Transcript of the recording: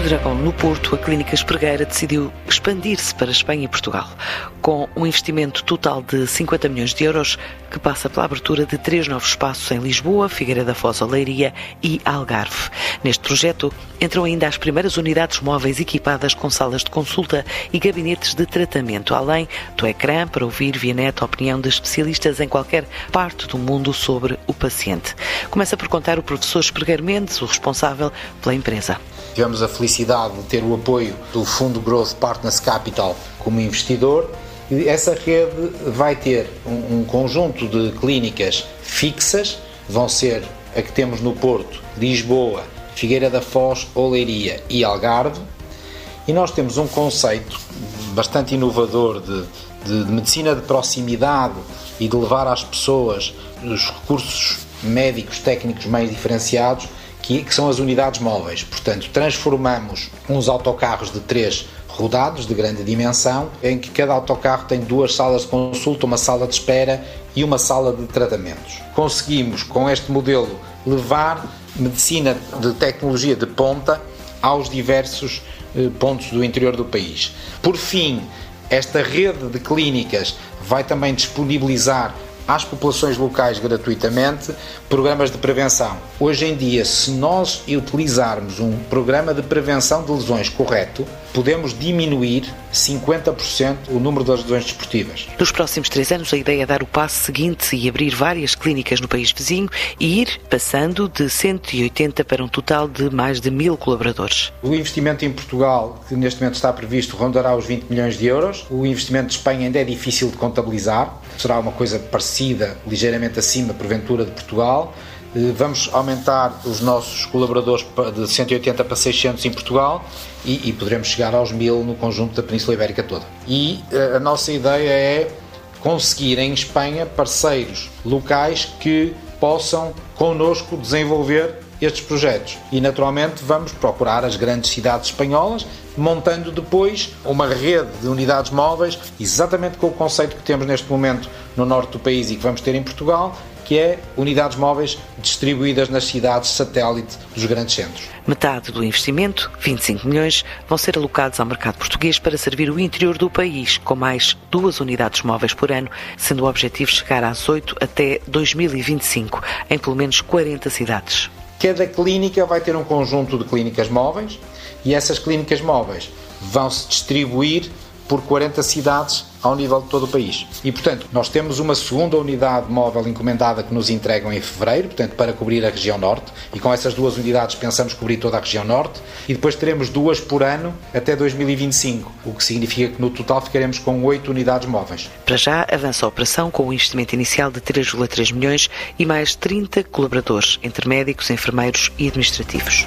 do Dragão no Porto, a Clínica Espregueira decidiu expandir-se para Espanha e Portugal, com um investimento total de 50 milhões de euros, que passa pela abertura de três novos espaços em Lisboa, Figueira da Foz, Oleiria e Algarve. Neste projeto entram ainda as primeiras unidades móveis equipadas com salas de consulta e gabinetes de tratamento, além do ecrã para ouvir via net a opinião de especialistas em qualquer parte do mundo sobre o paciente. Começa por contar o professor Espregueiro Mendes, o responsável pela empresa. Tivemos a de ter o apoio do Fundo Growth Partners Capital como investidor. Essa rede vai ter um, um conjunto de clínicas fixas, vão ser a que temos no Porto, Lisboa, Figueira da Foz, Oleiria e Algarve. E nós temos um conceito bastante inovador de, de, de medicina de proximidade e de levar às pessoas os recursos médicos técnicos mais diferenciados que, que são as unidades móveis. Portanto, transformamos uns autocarros de três rodados de grande dimensão, em que cada autocarro tem duas salas de consulta, uma sala de espera e uma sala de tratamentos. Conseguimos, com este modelo, levar medicina de tecnologia de ponta aos diversos eh, pontos do interior do país. Por fim, esta rede de clínicas vai também disponibilizar às populações locais gratuitamente programas de prevenção. Hoje em dia, se nós utilizarmos um programa de prevenção de lesões correto, podemos diminuir 50% o número das lesões desportivas. Nos próximos três anos, a ideia é dar o passo seguinte e abrir várias clínicas no país vizinho e ir passando de 180 para um total de mais de mil colaboradores. O investimento em Portugal, que neste momento está previsto, rondará os 20 milhões de euros. O investimento de Espanha ainda é difícil de contabilizar, será uma coisa parecida, ligeiramente acima, porventura, de Portugal. Eh, vamos aumentar os nossos colaboradores de 180 para 600 em Portugal e, e poderemos chegar aos 1000 no conjunto da Península Ibérica toda. E eh, a nossa ideia é conseguir em Espanha parceiros locais que possam connosco desenvolver estes projetos. E naturalmente vamos procurar as grandes cidades espanholas, montando depois uma rede de unidades móveis, exatamente com o conceito que temos neste momento no norte do país e que vamos ter em Portugal, que é unidades móveis distribuídas nas cidades satélite dos grandes centros. Metade do investimento, 25 milhões, vão ser alocados ao mercado português para servir o interior do país, com mais duas unidades móveis por ano, sendo o objetivo chegar às 8 até 2025, em pelo menos 40 cidades. Cada clínica vai ter um conjunto de clínicas móveis e essas clínicas móveis vão se distribuir por 40 cidades ao nível de todo o país. E, portanto, nós temos uma segunda unidade móvel encomendada que nos entregam em fevereiro, portanto, para cobrir a região norte, e com essas duas unidades pensamos cobrir toda a região norte, e depois teremos duas por ano até 2025, o que significa que no total ficaremos com oito unidades móveis. Para já, avança a operação com um investimento inicial de 3,3 milhões e mais 30 colaboradores, entre médicos, enfermeiros e administrativos.